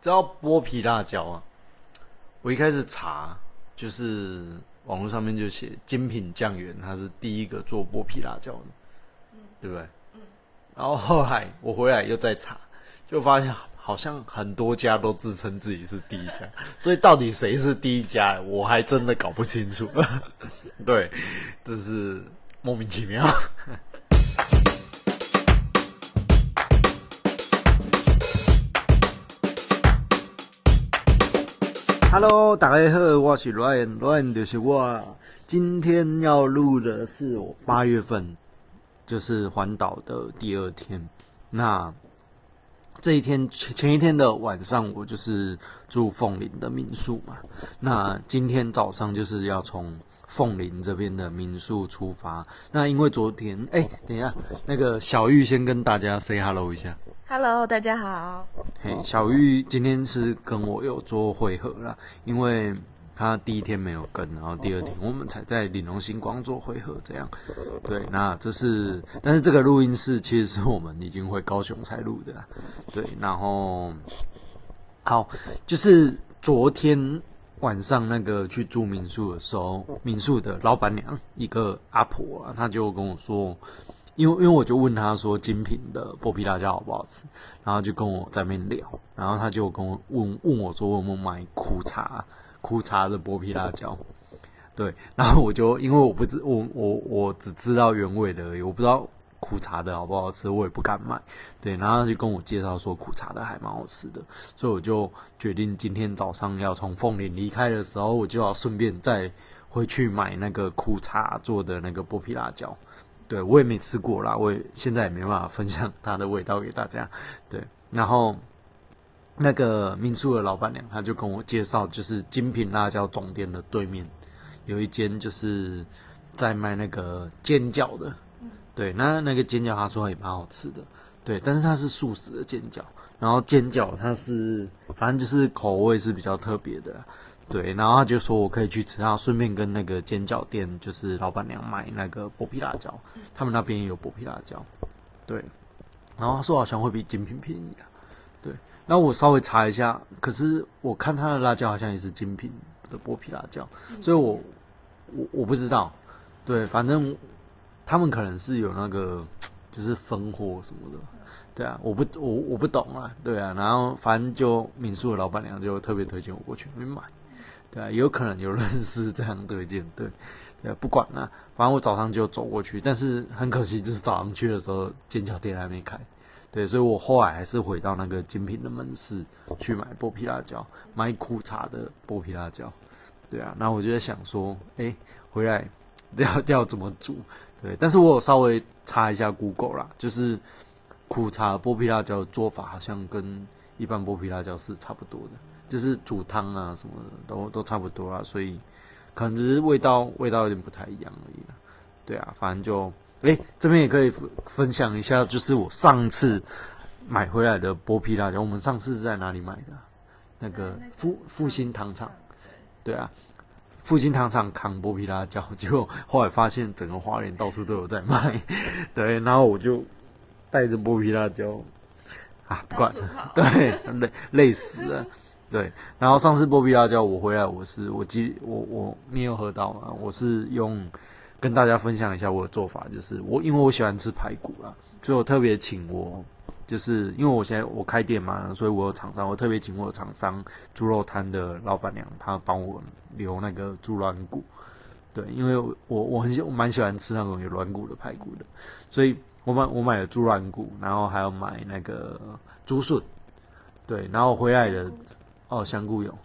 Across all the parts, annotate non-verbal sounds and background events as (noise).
知道剥皮辣椒啊？我一开始查，就是网络上面就写精品酱园，他是第一个做剥皮辣椒的，对不对？然后后来我回来又再查，就发现好像很多家都自称自己是第一家，所以到底谁是第一家，我还真的搞不清楚。(laughs) 对，这是莫名其妙。Hello，大家好，我是 Ryan，Ryan 就是我。今天要录的是我八月份，就是环岛的第二天。那这一天前前一天的晚上，我就是住凤林的民宿嘛。那今天早上就是要从凤林这边的民宿出发。那因为昨天，哎，等一下，那个小玉先跟大家 say hello 一下。Hello，大家好。嘿，小玉今天是跟我有做会合啦，因为他第一天没有跟，然后第二天我们才在领龙星光做会合，这样。对，那这是，但是这个录音室其实是我们已经回高雄才录的，对，然后好，就是昨天晚上那个去住民宿的时候，民宿的老板娘一个阿婆啊，她就跟我说。因为因为我就问他说精品的剥皮辣椒好不好吃，然后就跟我在那边聊，然后他就跟我问问我说我有没有买苦茶苦茶的剥皮辣椒，对，然后我就因为我不知我我我只知道原味的而已，我不知道苦茶的好不好吃，我也不敢买，对，然后他就跟我介绍说苦茶的还蛮好吃的，所以我就决定今天早上要从凤岭离开的时候，我就要顺便再回去买那个苦茶做的那个剥皮辣椒。对我也没吃过啦，我也现在也没办法分享它的味道给大家。对，然后那个民宿的老板娘，她就跟我介绍，就是精品辣椒总店的对面有一间，就是在卖那个煎饺的。对，那那个煎饺她说也蛮好吃的。对，但是它是素食的煎饺，然后煎饺它是反正就是口味是比较特别的。对，然后他就说我可以去吃，然后顺便跟那个煎饺店就是老板娘买那个剥皮辣椒，他们那边也有剥皮辣椒。对，然后他说好像会比精品便宜啊。对，然后我稍微查一下，可是我看他的辣椒好像也是精品的剥皮辣椒，所以我我我不知道。对，反正他们可能是有那个就是分货什么的。对啊，我不我我不懂啊。对啊，然后反正就民宿的老板娘就特别推荐我过去那边买。对啊，有可能有人是这样推荐，对，对，不管了，反正我早上就走过去，但是很可惜，就是早上去的时候煎饺店还没开，对，所以我后来还是回到那个精品的门市去买剥皮辣椒，买苦茶的剥皮辣椒，对啊，然后我就在想说，哎，回来 (laughs) 要要怎么煮？对，但是我有稍微查一下 Google 啦，就是苦茶剥皮辣椒的做法好像跟一般剥皮辣椒是差不多的。就是煮汤啊什么的都都差不多啦，所以可能只是味道味道有点不太一样而已啦。对啊，反正就诶这边也可以分享一下，就是我上次买回来的剥皮辣椒。我们上次是在哪里买的？那个复复兴糖厂。对啊，复兴糖厂扛剥皮辣椒，结果后来发现整个花莲到处都有在卖。对，然后我就带着剥皮辣椒啊，不管对累累死了。(laughs) 对，然后上次波比辣椒我回来，我是我记我我没有喝到嘛，我是用跟大家分享一下我的做法，就是我因为我喜欢吃排骨啦，所以我特别请我就是因为我现在我开店嘛，所以我有厂商，我特别请我的厂商猪肉摊的老板娘，她帮我留那个猪软骨，对，因为我我很喜我蛮喜欢吃那种有软骨的排骨的，所以我买我买了猪软骨，然后还要买那个猪笋，对，然后回来的。哦，香菇有，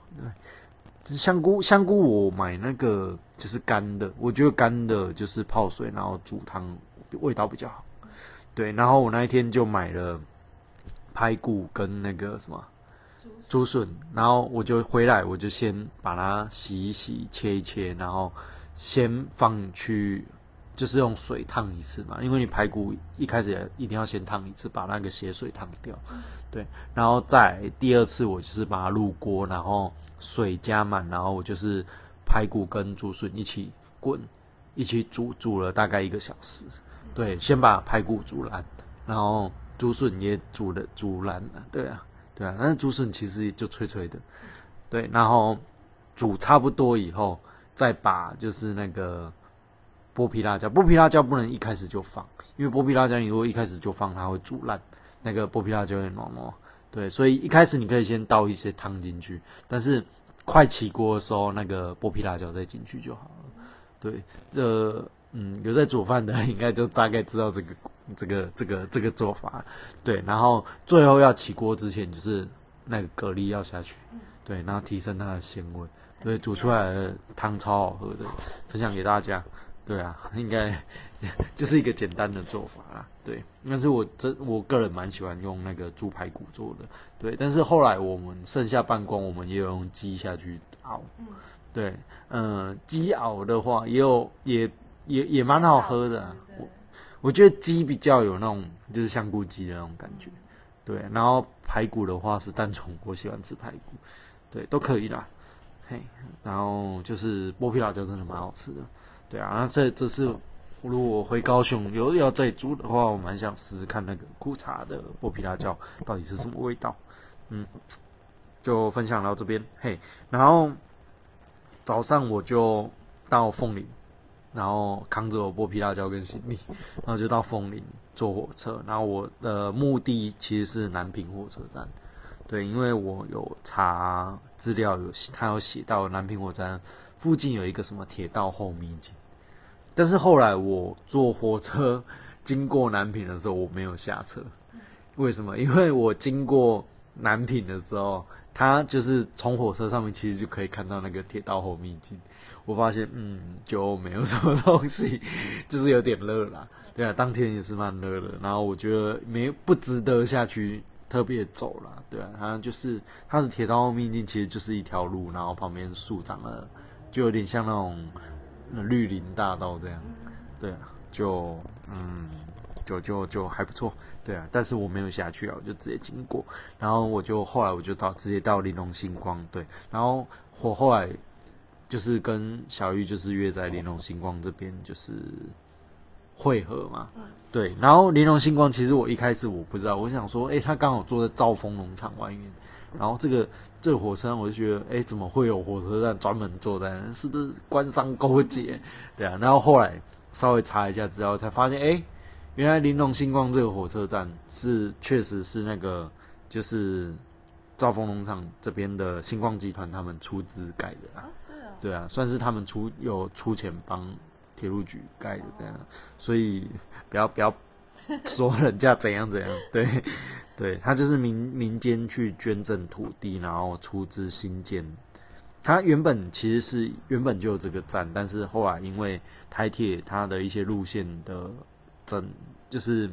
对，香菇香菇我买那个就是干的，我觉得干的就是泡水然后煮汤味道比较好，对，然后我那一天就买了排骨跟那个什么竹笋，然后我就回来我就先把它洗一洗切一切，然后先放去。就是用水烫一次嘛，因为你排骨一开始也一定要先烫一次，把那个血水烫掉，对，然后再第二次我就是把它入锅，然后水加满，然后我就是排骨跟竹笋一起滚，一起煮，煮了大概一个小时，对，先把排骨煮烂，然后竹笋也煮了煮烂了，对啊，对啊，但是竹笋其实就脆脆的，对，然后煮差不多以后，再把就是那个剥皮辣椒，剥皮辣椒不能一开始就放，因为剥皮辣椒你如果一开始就放，它会煮烂，那个剥皮辣椒会糯糯，对，所以一开始你可以先倒一些汤进去，但是快起锅的时候，那个剥皮辣椒再进去就好了。对，这嗯有在煮饭的应该就大概知道这个这个这个这个做法。对，然后最后要起锅之前，就是那个蛤蜊要下去，对，然后提升它的鲜味。对，煮出来的汤超好喝的，分享给大家。对啊，(laughs) 应该就是一个简单的做法啦。对，但是我真我个人蛮喜欢用那个猪排骨做的。对，但是后来我们剩下半光，我们也有用鸡下去熬。对，嗯，鸡熬的话也有也也也蛮好喝的。我我觉得鸡比较有那种就是香菇鸡的那种感觉。对，然后排骨的话是单纯我喜欢吃排骨，对，都可以啦。嘿，然后就是剥皮辣椒真的蛮好吃的。对啊，那这这是如果回高雄有要再租的话，我蛮想试试看那个苦茶的剥皮辣椒到底是什么味道。嗯，就分享到这边。嘿，然后早上我就到凤林，然后扛着我剥皮辣椒跟行李，然后就到凤林坐火车。然后我的目的其实是南平火车站。对，因为我有查资料，有他有写到南平火车站附近有一个什么铁道后秘境。但是后来我坐火车经过南平的时候，我没有下车。为什么？因为我经过南平的时候，它就是从火车上面其实就可以看到那个铁道后秘境。我发现，嗯，就没有什么东西，(laughs) 就是有点热啦。对啊，当天也是蛮热的。然后我觉得没不值得下去特别走了。对啊，它就是它的铁道后秘境其实就是一条路，然后旁边树长了，就有点像那种。绿林大道这样，对啊，就嗯，就就就还不错，对啊，但是我没有下去啊，我就直接经过，然后我就后来我就到直接到玲珑星光，对，然后我后来就是跟小玉就是约在玲珑星光这边就是汇合嘛，对，然后玲珑星光其实我一开始我不知道，我想说，哎，他刚好坐在兆丰农场外面。然后这个这个火车站，我就觉得，哎，怎么会有火车站专门坐在那？是不是官商勾结？对啊。然后后来稍微查一下资料，才发现，哎，原来玲珑星光这个火车站是确实是那个就是兆丰农场这边的星光集团他们出资盖的啊。是啊。对啊，算是他们出有出钱帮铁路局盖的这样。所以不要不要 (laughs) 说人家怎样怎样，对。对他就是民民间去捐赠土地，然后出资新建。他原本其实是原本就有这个站，但是后来因为台铁它的一些路线的整，就是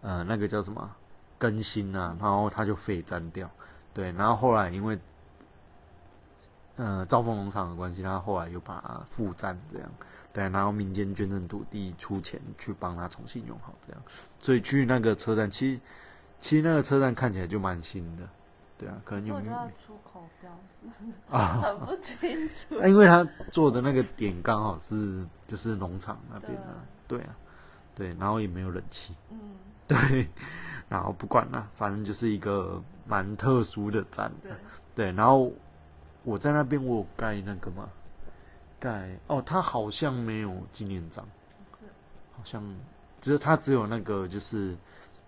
呃那个叫什么更新啊，然后他就废站掉。对，然后后来因为呃兆丰农场的关系，他后来又把它复站这样。对，然后民间捐赠土地出钱去帮他重新用好这样。所以去那个车站其实。其实那个车站看起来就蛮新的，对啊，可能就出口标识啊，很不清楚。因为他做的那个点刚好是就是农场那边啊，对。啊，对，然后也没有冷气，嗯，对，然后不管了，反正就是一个蛮特殊的站，对，然后我在那边我有盖那个嘛，盖哦，他好像没有纪念章，是，好像只是他只有那个就是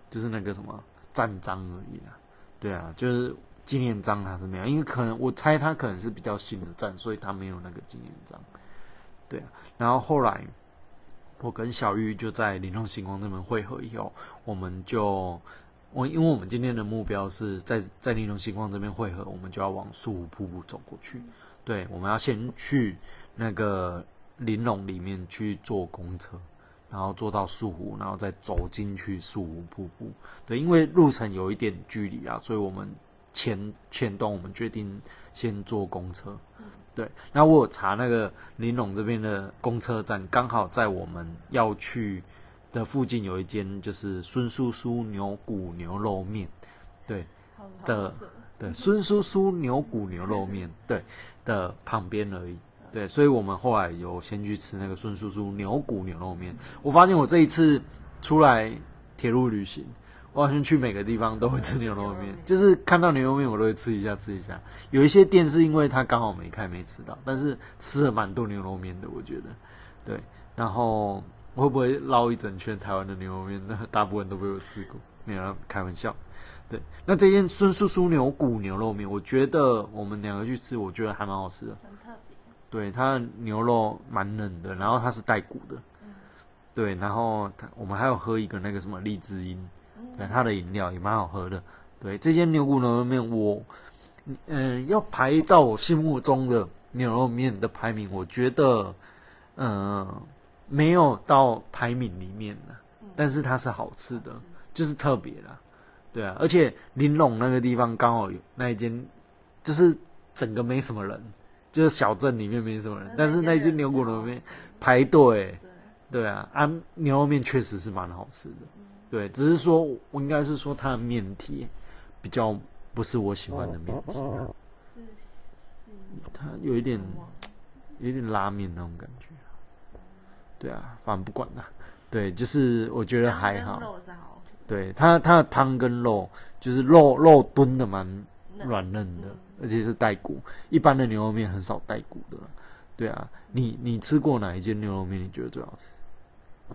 就是那个什么。站章而已啊，对啊，就是纪念章还是没有，因为可能我猜它可能是比较新的站，所以它没有那个纪念章。对啊，然后后来我跟小玉就在灵动星光这边汇合以后，我们就我因为我们今天的目标是在在灵动星光这边汇合，我们就要往树湖瀑布走过去。对，我们要先去那个玲珑里面去坐公车。然后坐到树湖，然后再走进去树湖瀑布。对，因为路程有一点距离啊，所以我们前前段我们决定先坐公车。对，那我有查那个玲珑这边的公车站，刚好在我们要去的附近有一间，就是孙叔叔牛骨牛肉面。对的，对孙叔叔牛骨牛肉面，对的旁边而已。对，所以我们后来有先去吃那个孙叔叔牛骨牛肉面。我发现我这一次出来铁路旅行，我好像去每个地方都会吃牛肉面，就是看到牛肉面我都会吃一下吃一下。有一些店是因为它刚好没开没吃到，但是吃了蛮多牛肉面的，我觉得。对，然后会不会绕一整圈台湾的牛肉面？那 (laughs) 大部分都被我吃过，没有开玩笑。对，那这件孙叔叔牛骨牛肉面，我觉得我们两个去吃，我觉得还蛮好吃的。对，它的牛肉蛮嫩的，然后它是带骨的。对，然后它我们还有喝一个那个什么荔枝饮，对，它的饮料也蛮好喝的。对，这间牛骨牛肉面，我嗯要排到我心目中的牛肉面的排名，我觉得嗯没有到排名里面的，但是它是好吃的，就是特别啦。对啊，而且玲珑那个地方刚好有那一间，就是整个没什么人，就是小镇里面没什么人，但是那间牛骨牛肉面排队，对。啊，啊牛肉面确实是蛮好吃的，对，只是说我应该是说它的面体比较不是我喜欢的面体，它有一点有一点拉面那种感觉，对啊，反正不管了，对，就是我觉得还好。对它，它的汤跟肉就是肉肉炖的蛮软嫩的，而且是带骨。一般的牛肉面很少带骨的。对啊，你你吃过哪一间牛肉面？你觉得最好吃？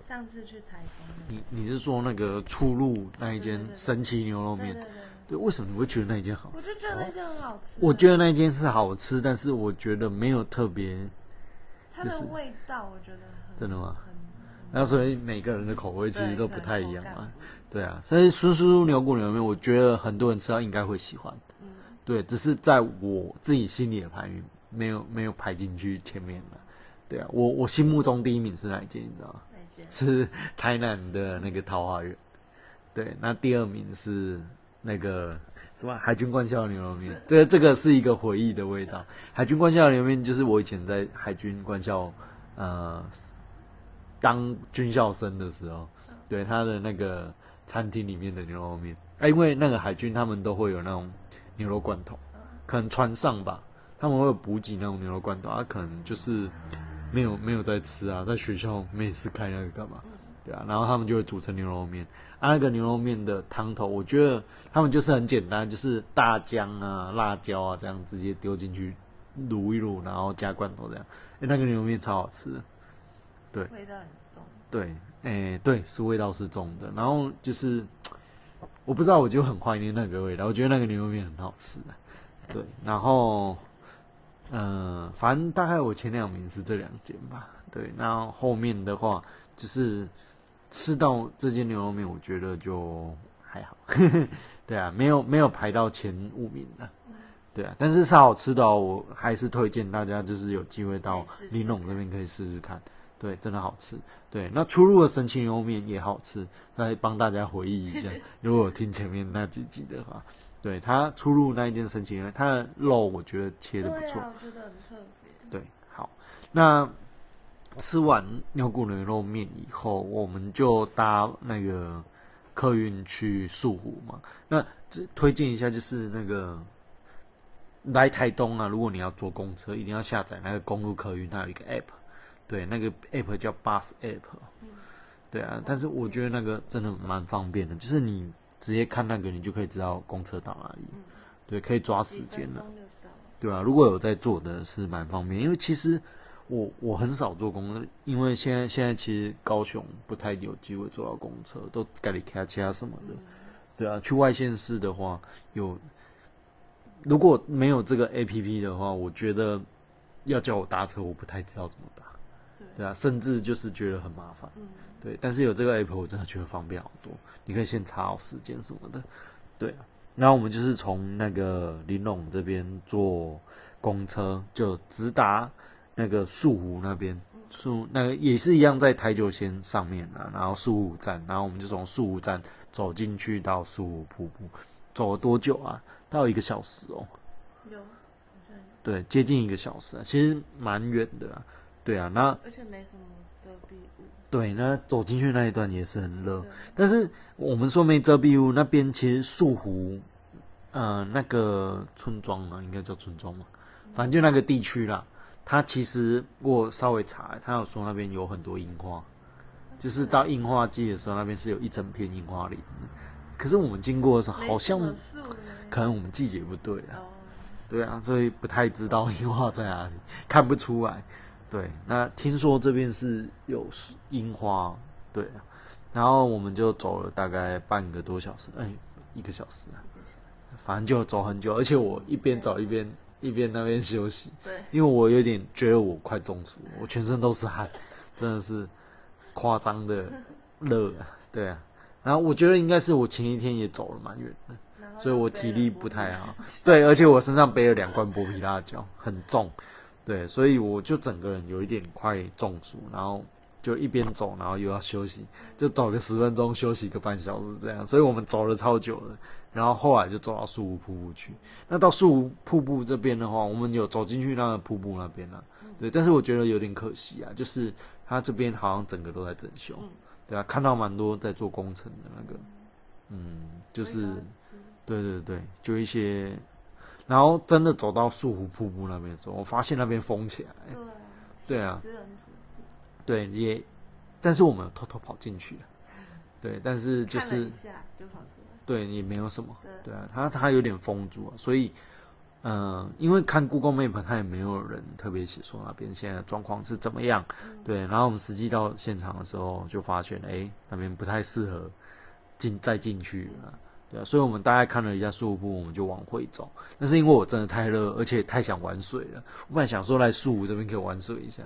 上次去台东。你你是说那个出入那一间神奇牛肉面？对对对。对，为什么你会觉得那一间好吃？我就觉得那间很好吃。我觉得那一间是好吃，但是我觉得没有特别。它的味道，我觉得真的吗？那所以每个人的口味其实都不太一样嘛。对啊，所以叔叔牛骨牛肉面，我觉得很多人吃到应该会喜欢。嗯，对，只是在我自己心里的排名没有没有排进去前面了。对啊，我我心目中第一名是哪一间？你知道吗？(laughs) 是台南的那个桃花源。对，那第二名是那个什么海军官校牛肉面。这这个是一个回忆的味道。海军官校牛肉面就是我以前在海军官校呃当军校生的时候，对他的那个。餐厅里面的牛肉面，哎，因为那个海军他们都会有那种牛肉罐头，可能船上吧，他们会有补给那种牛肉罐头，他可能就是没有没有在吃啊，在学校没事开那个干嘛？对啊，然后他们就会煮成牛肉面，啊，那个牛肉面的汤头，我觉得他们就是很简单，就是大姜啊、辣椒啊这样直接丢进去卤一卤，然后加罐头这样，哎，那个牛肉面超好吃，对，味道很重，对。哎，对，是味道是重的，然后就是我不知道，我就很怀念那个味道，我觉得那个牛肉面很好吃的，对，然后嗯，反正大概我前两名是这两间吧，对，那后面的话就是吃到这间牛肉面，我觉得就还好，(laughs) 对啊，没有没有排到前五名的，对啊，但是是好吃的哦，我还是推荐大家就是有机会到玲珑这边可以试试看。对，真的好吃。对，那出入的神奇牛肉面也好吃，来帮大家回忆一下。(laughs) 如果听前面那几集的话，对它出入那一件神奇牛肉，它的肉我觉得切的不错，我觉得很特别。对，好，那吃完牛骨牛肉面以后，我们就搭那个客运去树湖嘛。那这推荐一下，就是那个来台东啊，如果你要坐公车，一定要下载那个公路客运，它有一个 app。对，那个 app 叫 Bus App，对啊，但是我觉得那个真的蛮方便的，就是你直接看那个，你就可以知道公车到哪里，对，可以抓时间的，对啊，如果有在做的是蛮方便，因为其实我我很少坐公车，因为现在现在其实高雄不太有机会坐到公车，都改里开其他什么的，对啊，去外县市的话，有如果没有这个 app 的话，我觉得要叫我搭车，我不太知道怎么搭。对啊，甚至就是觉得很麻烦。嗯，对，但是有这个 app，我真的觉得方便好多。你可以先查好时间什么的。对啊，然后我们就是从那个林龙这边坐公车，就直达那个树湖那边。树那个也是一样，在台九线上面啊。然后树湖站，然后我们就从树湖站走进去到树湖瀑布。走了多久啊？到一个小时哦。有，对，接近一个小时啊，其实蛮远的。对啊，那而且没什么遮蔽物。对，那走进去那一段也是很热，但是我们说没遮蔽物，那边其实树湖，呃，那个村庄嘛，应该叫村庄嘛，反正就那个地区啦。它其实我稍微查，他有说那边有很多樱花，就是到樱花季的时候，那边是有一整片樱花林。可是我们经过的时候，好像可能我们季节不对啊，哦，对啊，所以不太知道樱花在哪里，看不出来。对，那听说这边是有樱花，对啊，然后我们就走了大概半个多小时，哎，一个小时啊，反正就走很久，而且我一边走一边一边那边休息，对，因为我有点觉得我快中暑了，我全身都是汗，(laughs) 真的是夸张的热啊，对啊。然后我觉得应该是我前一天也走了蛮远的，所以我体力不太好。对，而且我身上背了两罐剥皮辣椒，很重。对，所以我就整个人有一点快中暑，然后就一边走，然后又要休息，就走个十分钟，休息个半小时这样。所以我们走了超久了，然后后来就走到树屋瀑布去。那到树屋瀑布这边的话，我们有走进去那个瀑布那边了、对，但是我觉得有点可惜啊，就是它这边好像整个都在整修，嗯对啊，看到蛮多在做工程的那个，嗯，就是。对对对，就一些，然后真的走到树湖瀑布那边的时候，我发现那边封起来，是对对啊。对，也，但是我们有偷偷跑进去了，对，但是就是就跑出来，对也没有什么，对。对啊，它它有点封住啊，所以，嗯、因为看 Google Map 它也没有人特别写说那边现在的状况是怎么样，对，然后我们实际到现场的时候就发现，哎，那边不太适合进再进去了。对啊，所以我们大概看了一下树屋，我们就往回走。那是因为我真的太热，而且太想玩水了。我本来想说来树屋这边可以玩水一下，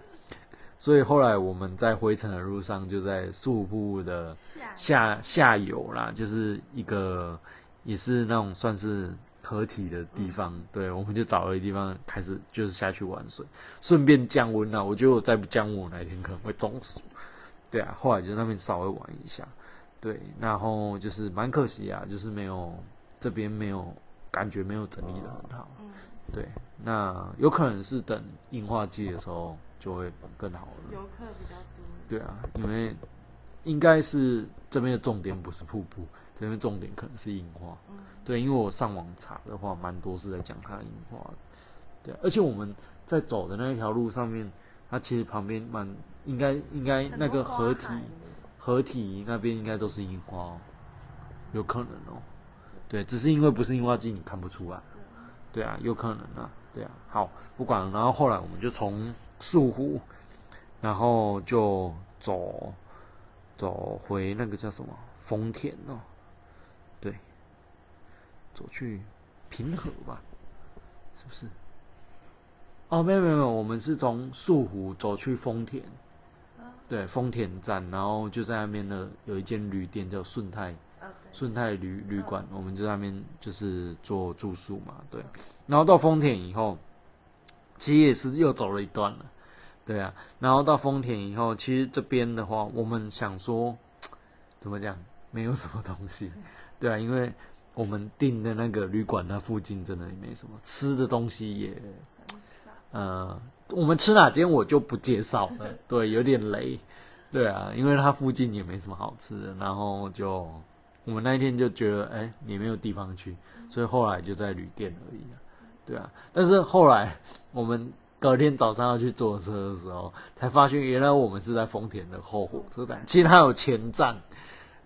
所以后来我们在回程的路上，就在树屋瀑布的下下下游啦，就是一个也是那种算是合体的地方。对，我们就找了一个地方开始就是下去玩水，顺便降温啦。我觉得我再不降温，我哪一天可能会中暑。对啊，后来就那边稍微玩一下。对，然后就是蛮可惜啊，就是没有这边没有感觉没有整理的很好。嗯，对，那有可能是等樱花季的时候就会更好了。游客比较多，对啊，因为应该是这边的重点不是瀑布，这边重点可能是樱花。嗯，对，因为我上网查的话，蛮多是在讲它的樱花的。对，而且我们在走的那一条路上面，它其实旁边蛮应该应该那个多花合体那边应该都是樱花、哦，有可能哦。对，只是因为不是樱花季，你看不出来。对啊，有可能啊。对啊，好，不管了。然后后来我们就从树湖，然后就走走回那个叫什么丰田哦，对，走去平和吧，是不是？哦，没有没有没有，我们是从树湖走去丰田，对，丰田站，然后就在那边的有一间旅店叫顺泰顺泰旅旅馆，我们就在那边就是做住宿嘛，对。然后到丰田以后，其实也是又走了一段了，对啊。然后到丰田以后，其实这边的话，我们想说怎么讲，没有什么东西，对啊，因为我们订的那个旅馆那附近真的也没什么吃的东西也很少，呃，我们吃哪间我就不介绍了，(laughs) 对，有点雷，对啊，因为它附近也没什么好吃的，然后就我们那一天就觉得，哎、也没有地方去，所以后来就在旅店而已啊，对啊，但是后来我们隔天早上要去坐车的时候，才发现原来我们是在丰田的后火车站，其实它有前站，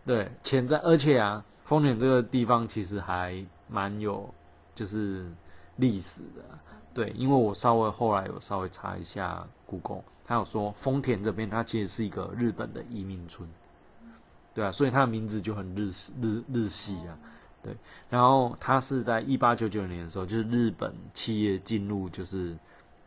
对，前站，而且啊，丰田这个地方其实还蛮有就是历史的、对，因为我稍微后来有稍微查一下 Google，他有说丰田这边它其实是一个日本的移民村，对啊，所以它的名字就很日日日系啊，对。然后它是在一八九九年的时候，就是日本企业进入就是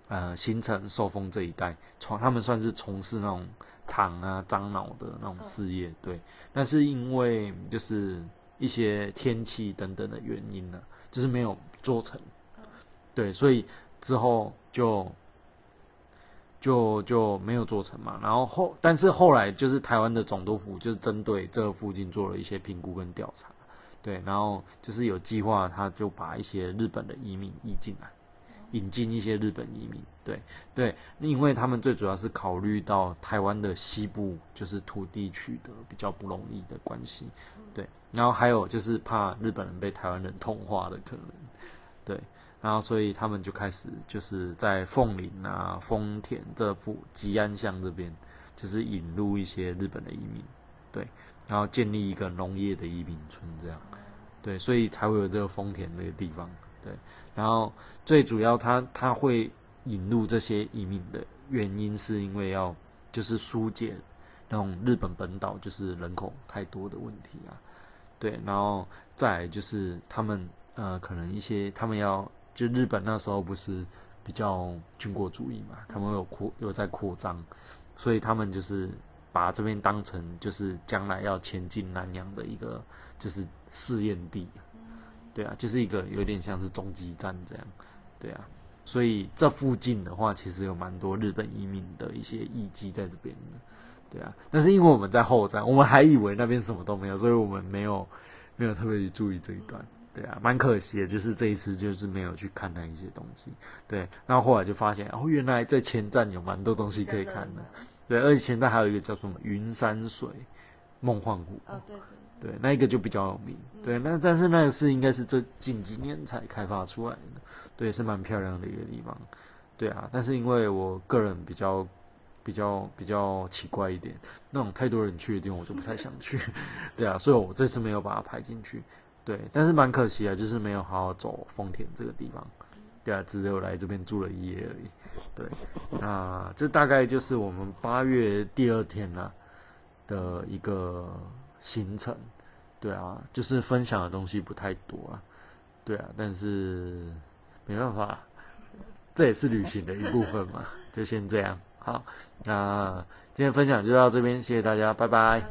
呃新城寿丰这一带，从他们算是从事那种糖啊樟脑的那种事业，对。但是因为就是一些天气等等的原因呢、就是没有做成，对，所以之后就就就没有做成嘛。然后后，但是后来就是台湾的总督府就是针对这个附近做了一些评估跟调查，对，然后就是有计划，他就把一些日本的移民移进来，引进一些日本移民，对对，因为他们最主要是考虑到台湾的西部就是土地取得比较不容易的关系，对，然后还有就是怕日本人被台湾人同化的可能，对。然后，所以他们就开始就是在凤林啊、丰田这附吉安乡这边，就是引入一些日本的移民，对，然后建立一个农业的移民村，这样，对，所以才会有这个丰田那个地方，对，然后最主要他他会引入这些移民的原因，是因为要就是疏解那种日本本岛就是人口太多的问题啊，对，然后再就是他们呃可能一些他们要就日本那时候不是比较军国主义嘛，他们有扩有在扩张，所以他们就是把这边当成就是将来要前进南洋的一个就是试验地，对啊，就是一个有点像是终极站这样，对啊，所以这附近的话其实有蛮多日本移民的一些遗迹在这边的。对啊，但是因为我们在后站，我们还以为那边什么都没有，所以我们没有没有特别去注意这一段。对啊，蛮可惜的，就是这一次就是没有去看那一些东西。对，然后后来就发现，哦，原来在前站有蛮多东西可以看的。对，而且前站还有一个叫什么云山水梦幻湖。哦，对对。对，那一个就比较有名。对，那但是那个是应该是这近几年才开发出来的。对，是蛮漂亮的一个地方。对啊，但是因为我个人比较。比较比较奇怪一点，那种太多人去的地方我就不太想去，(laughs) 对啊，所以我这次没有把它排进去，对，但是蛮可惜啊，就是没有好好走丰田这个地方，对啊，只有来这边住了一夜而已，对，那这大概就是我们八月第二天了的一个行程，对啊，就是分享的东西不太多啊，对啊，但是没办法，这也是旅行的一部分嘛，就先这样。好，那今天分享就到这边，谢谢大家，拜拜。